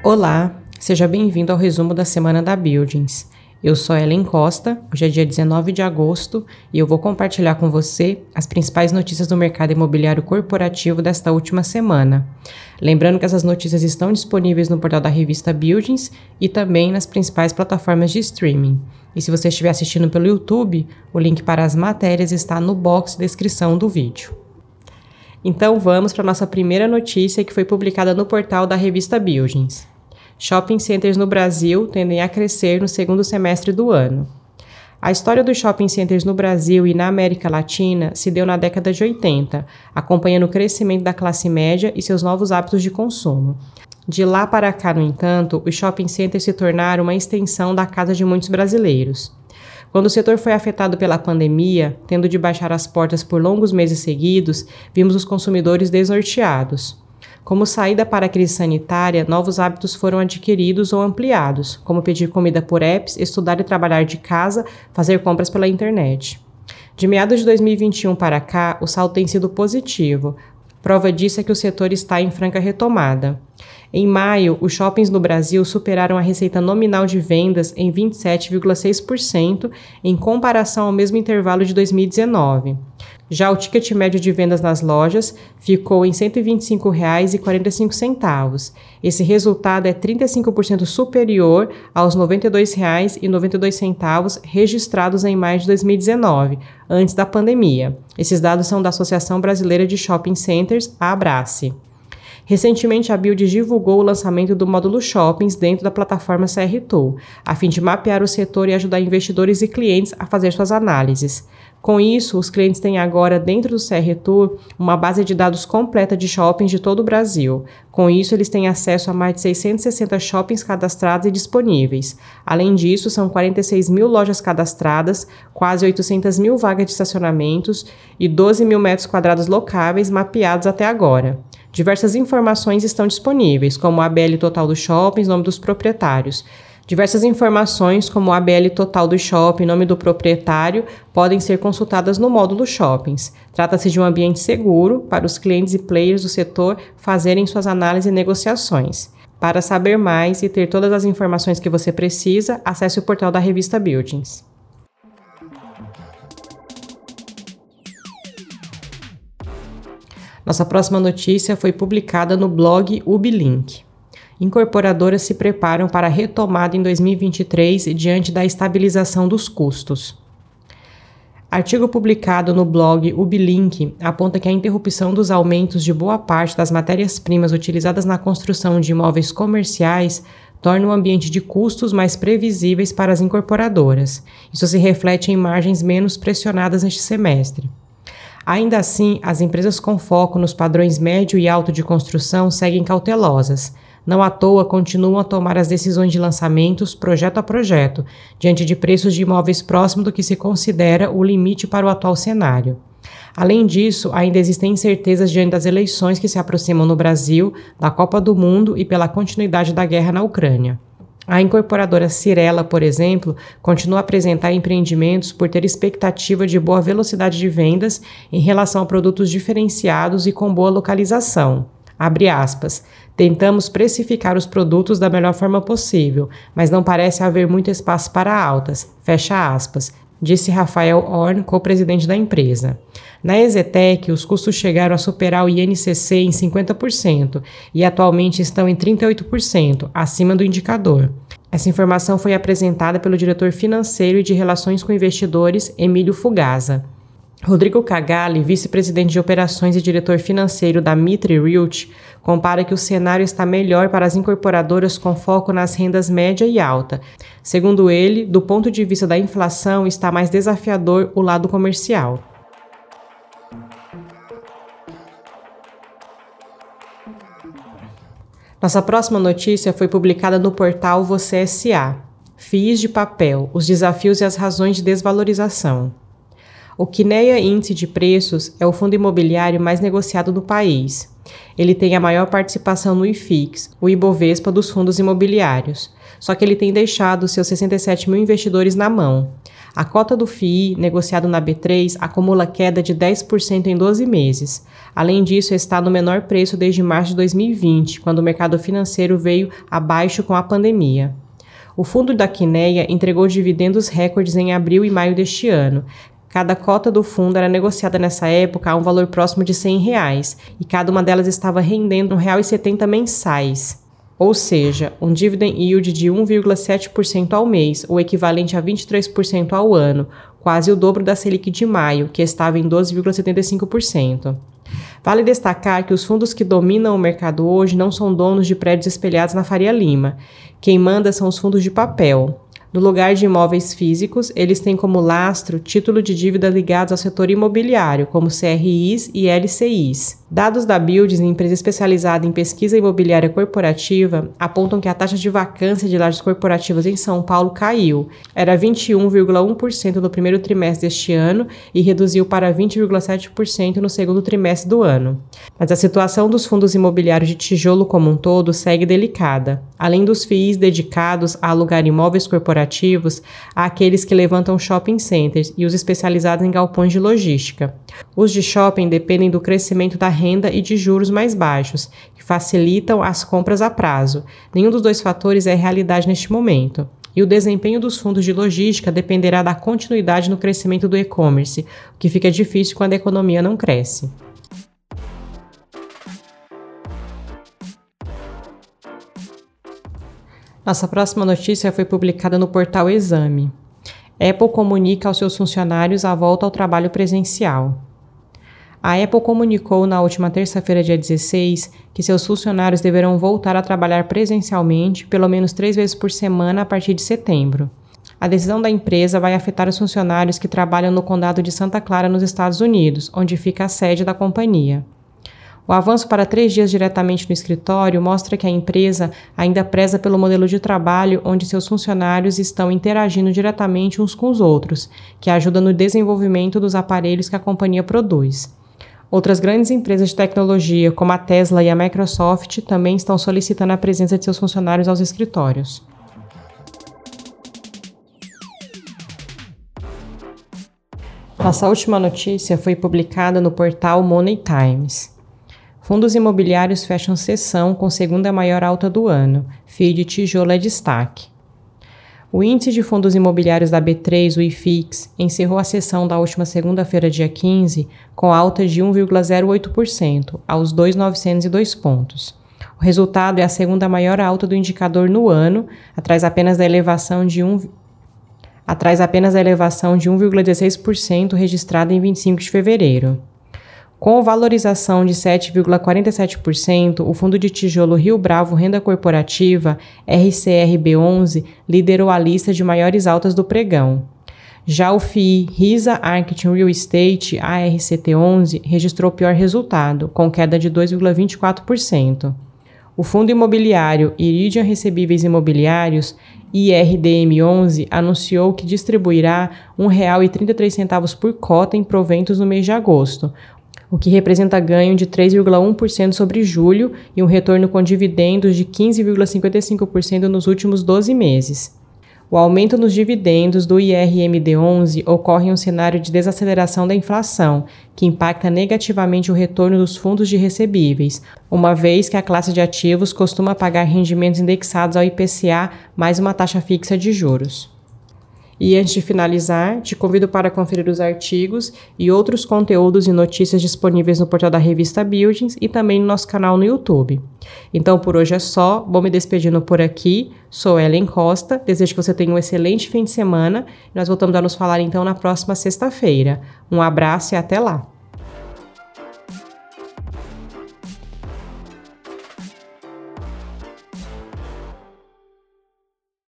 Olá, seja bem-vindo ao resumo da semana da Buildings. Eu sou Ellen Costa, hoje é dia 19 de agosto e eu vou compartilhar com você as principais notícias do mercado imobiliário corporativo desta última semana. Lembrando que essas notícias estão disponíveis no portal da revista Buildings e também nas principais plataformas de streaming. E se você estiver assistindo pelo YouTube, o link para as matérias está no box de descrição do vídeo. Então vamos para nossa primeira notícia que foi publicada no portal da revista Buildings. Shopping centers no Brasil tendem a crescer no segundo semestre do ano. A história dos shopping centers no Brasil e na América Latina se deu na década de 80, acompanhando o crescimento da classe média e seus novos hábitos de consumo. De lá para cá, no entanto, os shopping centers se tornaram uma extensão da casa de muitos brasileiros. Quando o setor foi afetado pela pandemia, tendo de baixar as portas por longos meses seguidos, vimos os consumidores desnorteados. Como saída para a crise sanitária, novos hábitos foram adquiridos ou ampliados, como pedir comida por apps, estudar e trabalhar de casa, fazer compras pela internet. De meados de 2021 para cá, o saldo tem sido positivo. Prova disso é que o setor está em franca retomada. Em maio, os shoppings no Brasil superaram a receita nominal de vendas em 27,6% em comparação ao mesmo intervalo de 2019. Já o ticket médio de vendas nas lojas ficou em R$ 125,45. Esse resultado é 35% superior aos R$ 92,92 registrados em maio de 2019, antes da pandemia. Esses dados são da Associação Brasileira de Shopping Centers, a Abrace. Recentemente, a Build divulgou o lançamento do módulo Shoppings dentro da plataforma CR Tool, a fim de mapear o setor e ajudar investidores e clientes a fazer suas análises. Com isso, os clientes têm agora dentro do CR Tour uma base de dados completa de shoppings de todo o Brasil. Com isso, eles têm acesso a mais de 660 shoppings cadastrados e disponíveis. Além disso, são 46 mil lojas cadastradas, quase 800 mil vagas de estacionamentos e 12 mil metros quadrados locáveis mapeados até agora. Diversas informações estão disponíveis, como a ABL total dos shoppings, nome dos proprietários. Diversas informações, como a ABL total do shopping, nome do proprietário, podem ser consultadas no módulo Shoppings. Trata-se de um ambiente seguro para os clientes e players do setor fazerem suas análises e negociações. Para saber mais e ter todas as informações que você precisa, acesse o portal da revista Buildings. Nossa próxima notícia foi publicada no blog Ubilink incorporadoras se preparam para a retomada em 2023 diante da estabilização dos custos. Artigo publicado no blog Ubilink aponta que a interrupção dos aumentos de boa parte das matérias-primas utilizadas na construção de imóveis comerciais torna o ambiente de custos mais previsíveis para as incorporadoras. Isso se reflete em margens menos pressionadas neste semestre. Ainda assim, as empresas com foco nos padrões médio e alto de construção seguem cautelosas, não à toa continuam a tomar as decisões de lançamentos projeto a projeto, diante de preços de imóveis próximo do que se considera o limite para o atual cenário. Além disso, ainda existem incertezas diante das eleições que se aproximam no Brasil, da Copa do Mundo e pela continuidade da guerra na Ucrânia. A incorporadora Cirela, por exemplo, continua a apresentar empreendimentos por ter expectativa de boa velocidade de vendas em relação a produtos diferenciados e com boa localização. Abre aspas. Tentamos precificar os produtos da melhor forma possível, mas não parece haver muito espaço para altas. Fecha aspas. Disse Rafael Horn, co-presidente da empresa. Na Exetec, os custos chegaram a superar o INCC em 50% e atualmente estão em 38%, acima do indicador. Essa informação foi apresentada pelo diretor financeiro e de relações com investidores, Emílio Fugaza. Rodrigo Cagalli, vice-presidente de operações e diretor financeiro da Mitre Realty, compara que o cenário está melhor para as incorporadoras com foco nas rendas média e alta. Segundo ele, do ponto de vista da inflação, está mais desafiador o lado comercial. Nossa próxima notícia foi publicada no portal Você SA. FIIs de papel, os desafios e as razões de desvalorização. O Kinea Índice de Preços é o fundo imobiliário mais negociado do país. Ele tem a maior participação no IFIX, o Ibovespa dos fundos imobiliários, só que ele tem deixado seus 67 mil investidores na mão. A cota do FII, negociado na B3, acumula queda de 10% em 12 meses. Além disso, está no menor preço desde março de 2020, quando o mercado financeiro veio abaixo com a pandemia. O fundo da Quineia entregou dividendos recordes em abril e maio deste ano, Cada cota do fundo era negociada nessa época a um valor próximo de 100 reais, e cada uma delas estava rendendo R$ 1,70 mensais, ou seja, um dividend yield de 1,7% ao mês, o equivalente a 23% ao ano, quase o dobro da Selic de maio, que estava em 12,75%. Vale destacar que os fundos que dominam o mercado hoje não são donos de prédios espelhados na Faria Lima. Quem manda são os fundos de papel. No lugar de imóveis físicos, eles têm como lastro título de dívida ligados ao setor imobiliário, como CRIs e LCIs. Dados da Buildings, empresa especializada em pesquisa imobiliária corporativa, apontam que a taxa de vacância de lajes corporativas em São Paulo caiu. Era 21,1% no primeiro trimestre deste ano e reduziu para 20,7% no segundo trimestre do ano. Mas a situação dos fundos imobiliários de tijolo como um todo segue delicada. Além dos FIIs dedicados a alugar imóveis corporativos, há aqueles que levantam shopping centers e os especializados em galpões de logística. Os de shopping dependem do crescimento da renda e de juros mais baixos, que facilitam as compras a prazo. Nenhum dos dois fatores é realidade neste momento. E o desempenho dos fundos de logística dependerá da continuidade no crescimento do e-commerce, o que fica difícil quando a economia não cresce. Nossa próxima notícia foi publicada no portal Exame. Apple comunica aos seus funcionários a volta ao trabalho presencial. A Apple comunicou na última terça-feira, dia 16, que seus funcionários deverão voltar a trabalhar presencialmente pelo menos três vezes por semana a partir de setembro. A decisão da empresa vai afetar os funcionários que trabalham no condado de Santa Clara, nos Estados Unidos, onde fica a sede da companhia. O avanço para três dias diretamente no escritório mostra que a empresa ainda preza pelo modelo de trabalho onde seus funcionários estão interagindo diretamente uns com os outros, que ajuda no desenvolvimento dos aparelhos que a companhia produz. Outras grandes empresas de tecnologia, como a Tesla e a Microsoft, também estão solicitando a presença de seus funcionários aos escritórios. Nossa última notícia foi publicada no portal Money Times. Fundos imobiliários fecham sessão com segunda maior alta do ano. FII de tijolo é destaque. O índice de fundos imobiliários da B3, o IFIX, encerrou a sessão da última segunda-feira, dia 15, com alta de 1,08%, aos 2.902 pontos. O resultado é a segunda maior alta do indicador no ano, atrás apenas da elevação de 1 atrás apenas da elevação de 1,16% registrada em 25 de fevereiro. Com valorização de 7,47%, o fundo de tijolo Rio Bravo Renda Corporativa, RCRB11, liderou a lista de maiores altas do pregão. Já o FII Risa Architecture Real Estate, ARCT11, registrou pior resultado, com queda de 2,24%. O fundo imobiliário Iridium Recebíveis Imobiliários, IRDM11, anunciou que distribuirá R$ 1,33 por cota em proventos no mês de agosto, o que representa ganho de 3,1% sobre julho e um retorno com dividendos de 15,55% nos últimos 12 meses. O aumento nos dividendos do IRMD11 ocorre em um cenário de desaceleração da inflação, que impacta negativamente o retorno dos fundos de recebíveis, uma vez que a classe de ativos costuma pagar rendimentos indexados ao IPCA mais uma taxa fixa de juros. E antes de finalizar, te convido para conferir os artigos e outros conteúdos e notícias disponíveis no portal da revista Buildings e também no nosso canal no YouTube. Então por hoje é só, vou me despedindo por aqui. Sou Ellen Costa, desejo que você tenha um excelente fim de semana nós voltamos a nos falar então na próxima sexta-feira. Um abraço e até lá!